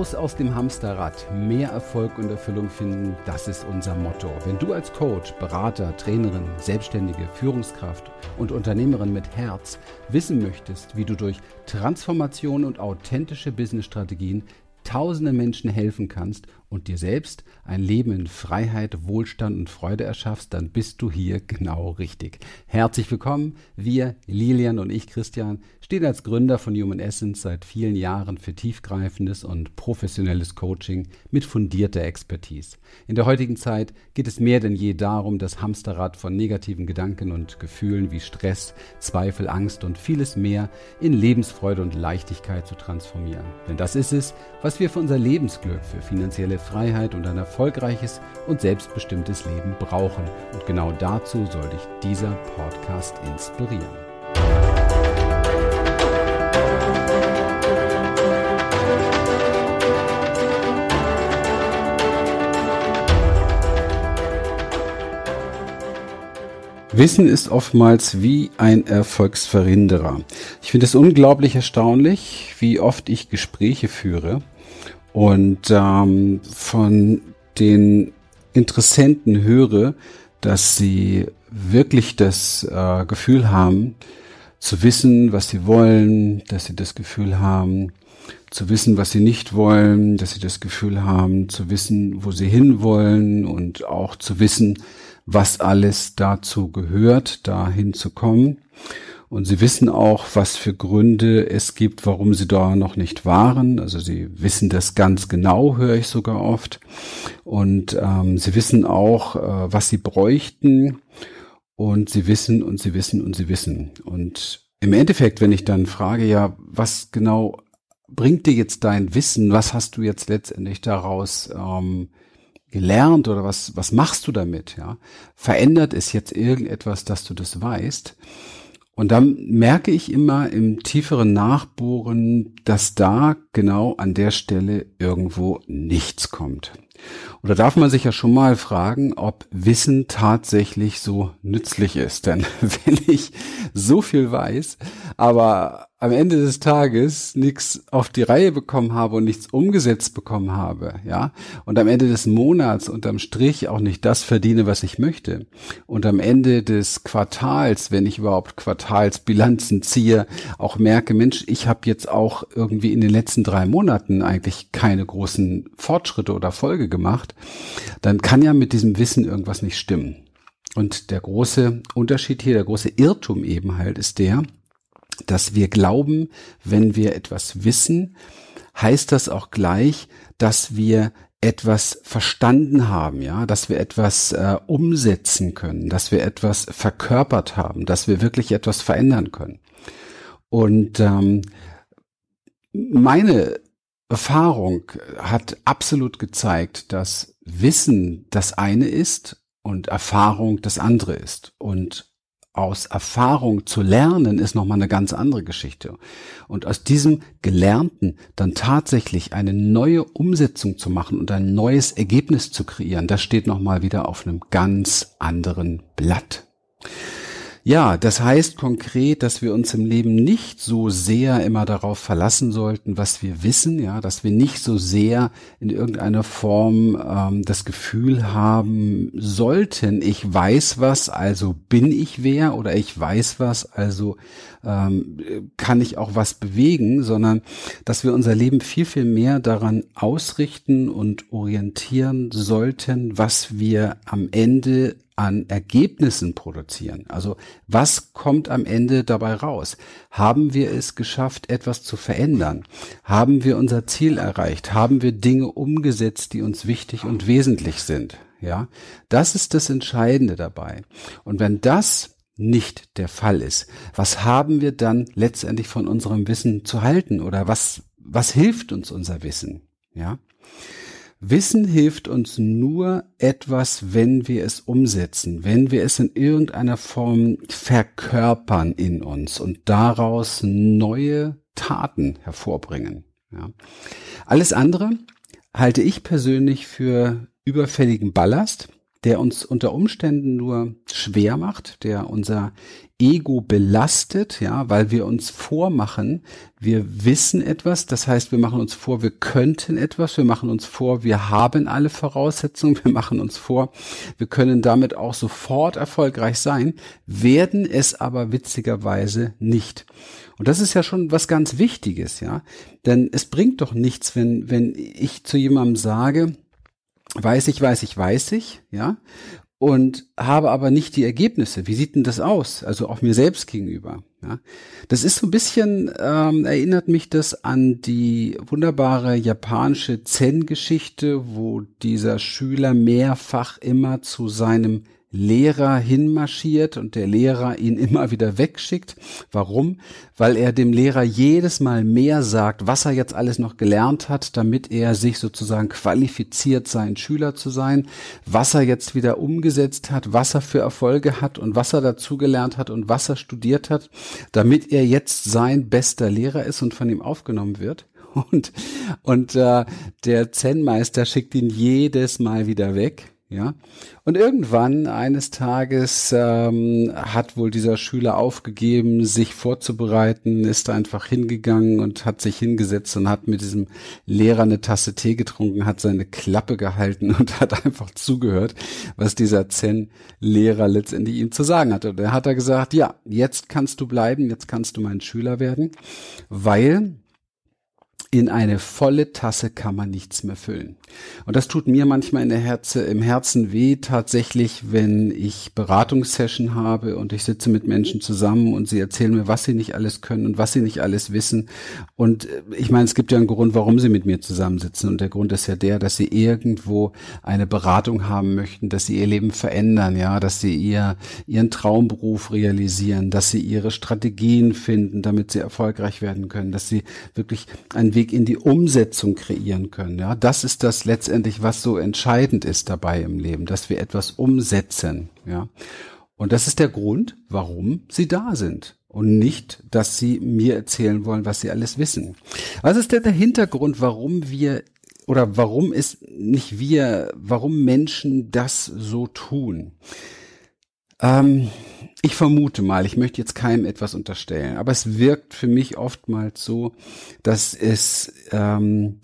Raus aus dem Hamsterrad, mehr Erfolg und Erfüllung finden, das ist unser Motto. Wenn du als Coach, Berater, Trainerin, Selbstständige, Führungskraft und Unternehmerin mit Herz wissen möchtest, wie du durch Transformation und authentische Businessstrategien tausenden Menschen helfen kannst und dir selbst ein Leben in Freiheit, Wohlstand und Freude erschaffst, dann bist du hier genau richtig. Herzlich willkommen. Wir, Lilian und ich, Christian, stehen als Gründer von Human Essence seit vielen Jahren für tiefgreifendes und professionelles Coaching mit fundierter Expertise. In der heutigen Zeit geht es mehr denn je darum, das Hamsterrad von negativen Gedanken und Gefühlen wie Stress, Zweifel, Angst und vieles mehr in Lebensfreude und Leichtigkeit zu transformieren. Denn das ist es, was wir für unser Lebensglück, für finanzielle Freiheit und ein erfolgreiches und selbstbestimmtes Leben brauchen. Und genau dazu soll dich dieser Podcast inspirieren. Wissen ist oftmals wie ein Erfolgsverhinderer. Ich finde es unglaublich erstaunlich, wie oft ich Gespräche führe und ähm, von den Interessenten höre, dass sie wirklich das äh, Gefühl haben, zu wissen, was sie wollen, dass sie das Gefühl haben, zu wissen, was sie nicht wollen, dass sie das Gefühl haben, zu wissen, wo sie hinwollen und auch zu wissen, was alles dazu gehört, dahin zu kommen. Und sie wissen auch, was für Gründe es gibt, warum sie da noch nicht waren. Also sie wissen das ganz genau, höre ich sogar oft. Und ähm, sie wissen auch, äh, was sie bräuchten. Und sie wissen und sie wissen und sie wissen. Und im Endeffekt, wenn ich dann frage, ja, was genau bringt dir jetzt dein Wissen? Was hast du jetzt letztendlich daraus ähm, gelernt oder was, was machst du damit? Ja? Verändert es jetzt irgendetwas, dass du das weißt? Und dann merke ich immer im tieferen Nachbohren, dass da genau an der Stelle irgendwo nichts kommt. Oder darf man sich ja schon mal fragen, ob Wissen tatsächlich so nützlich ist. Denn wenn ich so viel weiß, aber am Ende des Tages nichts auf die Reihe bekommen habe und nichts umgesetzt bekommen habe, ja, und am Ende des Monats unterm Strich auch nicht das verdiene, was ich möchte, und am Ende des Quartals, wenn ich überhaupt Quartalsbilanzen ziehe, auch merke, Mensch, ich habe jetzt auch irgendwie in den letzten drei Monaten eigentlich keine großen Fortschritte oder Folge gemacht, dann kann ja mit diesem Wissen irgendwas nicht stimmen. Und der große Unterschied hier, der große Irrtum eben halt ist der, dass wir glauben, wenn wir etwas wissen, heißt das auch gleich, dass wir etwas verstanden haben, ja, dass wir etwas äh, umsetzen können, dass wir etwas verkörpert haben, dass wir wirklich etwas verändern können. Und ähm, meine Erfahrung hat absolut gezeigt, dass Wissen das eine ist und Erfahrung das andere ist. Und aus Erfahrung zu lernen, ist nochmal eine ganz andere Geschichte. Und aus diesem Gelernten dann tatsächlich eine neue Umsetzung zu machen und ein neues Ergebnis zu kreieren, das steht nochmal wieder auf einem ganz anderen Blatt. Ja, das heißt konkret, dass wir uns im Leben nicht so sehr immer darauf verlassen sollten, was wir wissen, ja, dass wir nicht so sehr in irgendeiner Form ähm, das Gefühl haben sollten, ich weiß was, also bin ich wer oder ich weiß was, also ähm, kann ich auch was bewegen, sondern dass wir unser Leben viel, viel mehr daran ausrichten und orientieren sollten, was wir am Ende an Ergebnissen produzieren. Also was kommt am Ende dabei raus? Haben wir es geschafft, etwas zu verändern? Haben wir unser Ziel erreicht? Haben wir Dinge umgesetzt, die uns wichtig und wesentlich sind? Ja, das ist das Entscheidende dabei. Und wenn das nicht der Fall ist, was haben wir dann letztendlich von unserem Wissen zu halten oder was, was hilft uns unser Wissen? Ja, Wissen hilft uns nur etwas, wenn wir es umsetzen, wenn wir es in irgendeiner Form verkörpern in uns und daraus neue Taten hervorbringen. Ja. Alles andere halte ich persönlich für überfälligen Ballast der uns unter Umständen nur schwer macht, der unser Ego belastet, ja, weil wir uns vormachen, wir wissen etwas, das heißt, wir machen uns vor, wir könnten etwas, wir machen uns vor, wir haben alle Voraussetzungen, wir machen uns vor, wir können damit auch sofort erfolgreich sein, werden es aber witzigerweise nicht. Und das ist ja schon was ganz Wichtiges, ja, denn es bringt doch nichts, wenn, wenn ich zu jemandem sage, weiß ich, weiß ich, weiß ich, ja, und habe aber nicht die Ergebnisse. Wie sieht denn das aus? Also auch mir selbst gegenüber. Ja, das ist so ein bisschen ähm, erinnert mich das an die wunderbare japanische Zen-Geschichte, wo dieser Schüler mehrfach immer zu seinem Lehrer hinmarschiert und der Lehrer ihn immer wieder wegschickt. Warum? Weil er dem Lehrer jedes Mal mehr sagt, was er jetzt alles noch gelernt hat, damit er sich sozusagen qualifiziert, sein Schüler zu sein, was er jetzt wieder umgesetzt hat, was er für Erfolge hat und was er dazugelernt hat und was er studiert hat, damit er jetzt sein bester Lehrer ist und von ihm aufgenommen wird. Und, und äh, der Zen-Meister schickt ihn jedes Mal wieder weg ja. Und irgendwann eines Tages ähm, hat wohl dieser Schüler aufgegeben, sich vorzubereiten, ist einfach hingegangen und hat sich hingesetzt und hat mit diesem Lehrer eine Tasse Tee getrunken, hat seine Klappe gehalten und hat einfach zugehört, was dieser Zen-Lehrer letztendlich ihm zu sagen hatte. Und er hat er gesagt, ja, jetzt kannst du bleiben, jetzt kannst du mein Schüler werden, weil in eine volle Tasse kann man nichts mehr füllen. Und das tut mir manchmal in der Herze, im Herzen weh tatsächlich, wenn ich Beratungssession habe und ich sitze mit Menschen zusammen und sie erzählen mir, was sie nicht alles können und was sie nicht alles wissen. Und äh, ich meine, es gibt ja einen Grund, warum sie mit mir zusammensitzen. Und der Grund ist ja der, dass sie irgendwo eine Beratung haben möchten, dass sie ihr Leben verändern, ja, dass sie ihr, ihren Traumberuf realisieren, dass sie ihre Strategien finden, damit sie erfolgreich werden können, dass sie wirklich einen Weg in die Umsetzung kreieren können. Ja, das ist das letztendlich, was so entscheidend ist dabei im Leben, dass wir etwas umsetzen. Ja, und das ist der Grund, warum sie da sind und nicht, dass sie mir erzählen wollen, was sie alles wissen. Was ist denn der Hintergrund, warum wir oder warum ist nicht wir, warum Menschen das so tun? Ähm, ich vermute mal, ich möchte jetzt keinem etwas unterstellen, aber es wirkt für mich oftmals so, dass es ähm,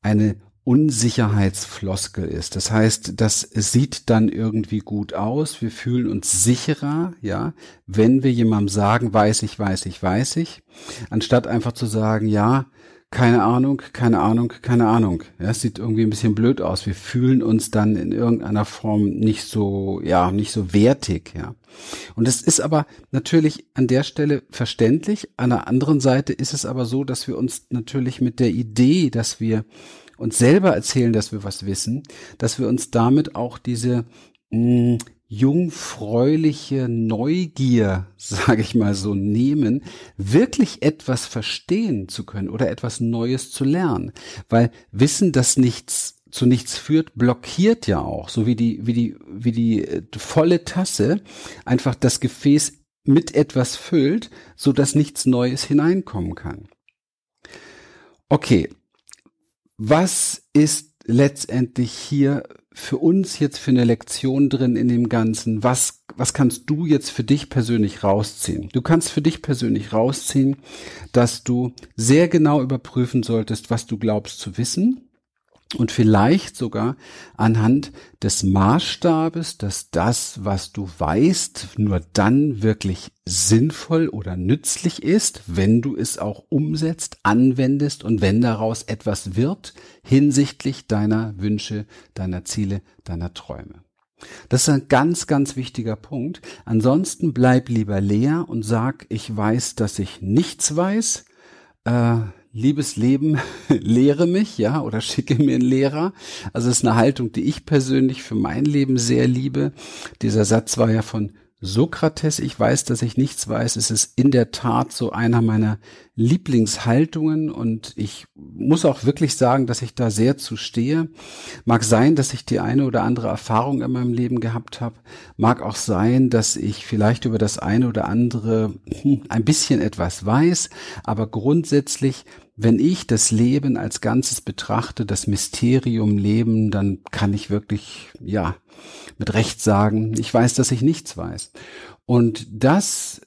eine Unsicherheitsfloskel ist. Das heißt, das sieht dann irgendwie gut aus. Wir fühlen uns sicherer, ja, wenn wir jemandem sagen, weiß ich, weiß ich, weiß ich, anstatt einfach zu sagen, ja, keine Ahnung, keine Ahnung, keine Ahnung. Ja, es sieht irgendwie ein bisschen blöd aus. Wir fühlen uns dann in irgendeiner Form nicht so, ja, nicht so wertig, ja. Und es ist aber natürlich an der Stelle verständlich. An der anderen Seite ist es aber so, dass wir uns natürlich mit der Idee, dass wir uns selber erzählen, dass wir was wissen, dass wir uns damit auch diese mh, hm, jungfräuliche Neugier, sage ich mal so, nehmen, wirklich etwas verstehen zu können oder etwas Neues zu lernen. Weil Wissen, das nichts zu nichts führt, blockiert ja auch, so wie die, wie die, wie die äh, volle Tasse einfach das Gefäß mit etwas füllt, so dass nichts Neues hineinkommen kann. Okay. Was ist letztendlich hier für uns jetzt für eine Lektion drin in dem Ganzen? Was, was kannst du jetzt für dich persönlich rausziehen? Du kannst für dich persönlich rausziehen, dass du sehr genau überprüfen solltest, was du glaubst zu wissen und vielleicht sogar anhand des Maßstabes, dass das, was du weißt, nur dann wirklich sinnvoll oder nützlich ist, wenn du es auch umsetzt, anwendest und wenn daraus etwas wird hinsichtlich deiner Wünsche, deiner Ziele, deiner Träume. Das ist ein ganz, ganz wichtiger Punkt. Ansonsten bleib lieber leer und sag, ich weiß, dass ich nichts weiß. Äh, liebes Leben, lehre mich, ja, oder schicke mir einen Lehrer. Also es ist eine Haltung, die ich persönlich für mein Leben sehr liebe. Dieser Satz war ja von Sokrates, ich weiß, dass ich nichts weiß, es ist in der Tat so einer meiner Lieblingshaltungen und ich muss auch wirklich sagen, dass ich da sehr zu stehe. Mag sein, dass ich die eine oder andere Erfahrung in meinem Leben gehabt habe. Mag auch sein, dass ich vielleicht über das eine oder andere hm, ein bisschen etwas weiß, aber grundsätzlich wenn ich das Leben als Ganzes betrachte, das Mysterium Leben, dann kann ich wirklich, ja, mit Recht sagen, ich weiß, dass ich nichts weiß. Und das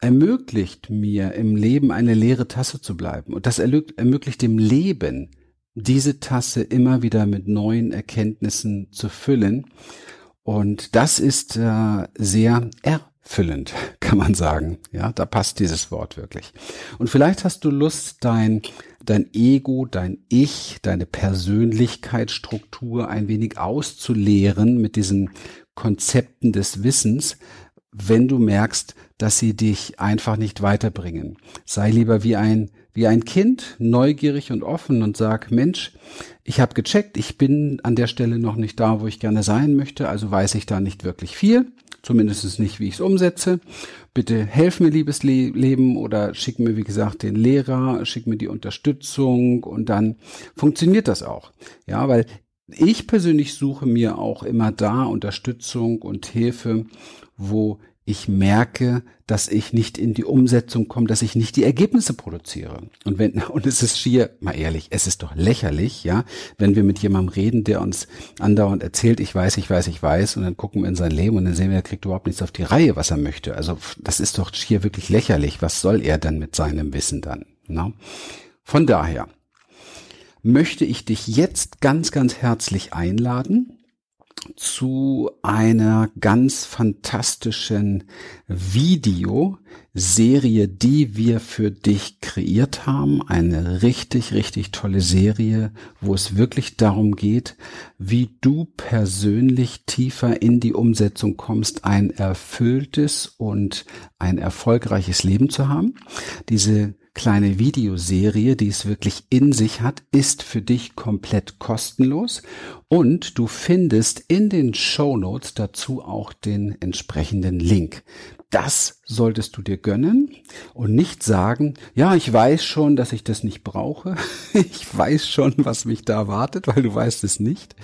ermöglicht mir im Leben eine leere Tasse zu bleiben. Und das ermöglicht dem Leben, diese Tasse immer wieder mit neuen Erkenntnissen zu füllen. Und das ist äh, sehr erfüllend, kann man sagen. Ja, da passt dieses Wort wirklich. Und vielleicht hast du Lust, dein, dein Ego, dein Ich, deine Persönlichkeitsstruktur ein wenig auszuleeren mit diesen Konzepten des Wissens, wenn du merkst, dass sie dich einfach nicht weiterbringen. Sei lieber wie ein wie ein Kind, neugierig und offen und sag, Mensch, ich habe gecheckt, ich bin an der Stelle noch nicht da, wo ich gerne sein möchte, also weiß ich da nicht wirklich viel, zumindest nicht, wie ich es umsetze. Bitte helf mir, liebes Le Leben, oder schick mir, wie gesagt, den Lehrer, schick mir die Unterstützung und dann funktioniert das auch. Ja, weil ich persönlich suche mir auch immer da Unterstützung und Hilfe, wo ich merke, dass ich nicht in die Umsetzung komme, dass ich nicht die Ergebnisse produziere. Und wenn, und es ist schier, mal ehrlich, es ist doch lächerlich, ja, wenn wir mit jemandem reden, der uns andauernd erzählt, ich weiß, ich weiß, ich weiß, und dann gucken wir in sein Leben und dann sehen wir, er kriegt überhaupt nichts auf die Reihe, was er möchte. Also, das ist doch schier wirklich lächerlich. Was soll er denn mit seinem Wissen dann? Na? Von daher möchte ich dich jetzt ganz, ganz herzlich einladen, zu einer ganz fantastischen Videoserie, die wir für dich kreiert haben. Eine richtig, richtig tolle Serie, wo es wirklich darum geht, wie du persönlich tiefer in die Umsetzung kommst, ein erfülltes und ein erfolgreiches Leben zu haben. Diese kleine Videoserie, die es wirklich in sich hat, ist für dich komplett kostenlos und du findest in den Show Notes dazu auch den entsprechenden Link. Das solltest du dir gönnen und nicht sagen, ja, ich weiß schon, dass ich das nicht brauche. Ich weiß schon, was mich da erwartet, weil du weißt es nicht.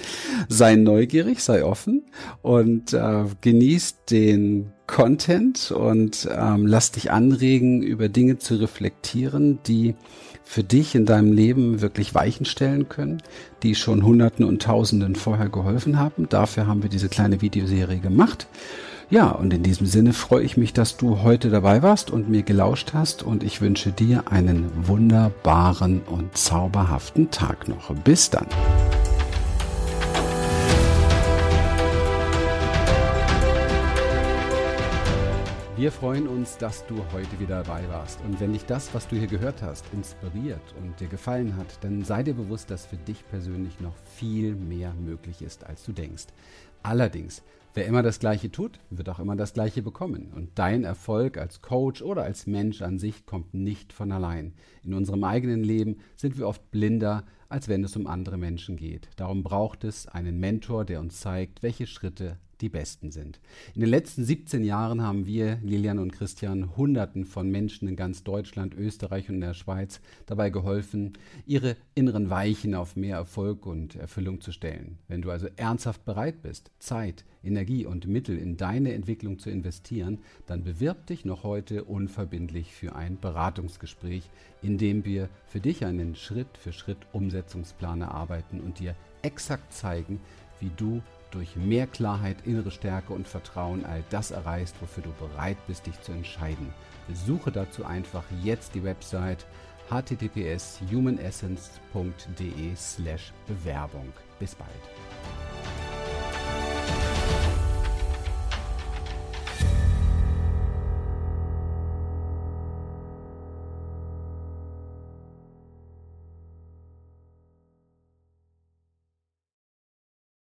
Sei neugierig, sei offen und äh, genieß den Content und ähm, lass dich anregen, über Dinge zu reflektieren, die für dich in deinem Leben wirklich Weichen stellen können, die schon Hunderten und Tausenden vorher geholfen haben. Dafür haben wir diese kleine Videoserie gemacht. Ja, und in diesem Sinne freue ich mich, dass du heute dabei warst und mir gelauscht hast und ich wünsche dir einen wunderbaren und zauberhaften Tag noch. Bis dann. Wir freuen uns, dass du heute wieder dabei warst. Und wenn dich das, was du hier gehört hast, inspiriert und dir gefallen hat, dann sei dir bewusst, dass für dich persönlich noch viel mehr möglich ist, als du denkst. Allerdings, wer immer das Gleiche tut, wird auch immer das Gleiche bekommen. Und dein Erfolg als Coach oder als Mensch an sich kommt nicht von allein. In unserem eigenen Leben sind wir oft blinder, als wenn es um andere Menschen geht. Darum braucht es einen Mentor, der uns zeigt, welche Schritte die besten sind. In den letzten 17 Jahren haben wir, Lilian und Christian, Hunderten von Menschen in ganz Deutschland, Österreich und der Schweiz dabei geholfen, ihre inneren Weichen auf mehr Erfolg und Erfüllung zu stellen. Wenn du also ernsthaft bereit bist, Zeit, Energie und Mittel in deine Entwicklung zu investieren, dann bewirb dich noch heute unverbindlich für ein Beratungsgespräch, in dem wir für dich einen Schritt für Schritt Umsetzungsplan erarbeiten und dir exakt zeigen, wie du durch mehr Klarheit, innere Stärke und Vertrauen all das erreichst, wofür du bereit bist, dich zu entscheiden. Besuche dazu einfach jetzt die Website https humanessence.de slash Bewerbung. Bis bald.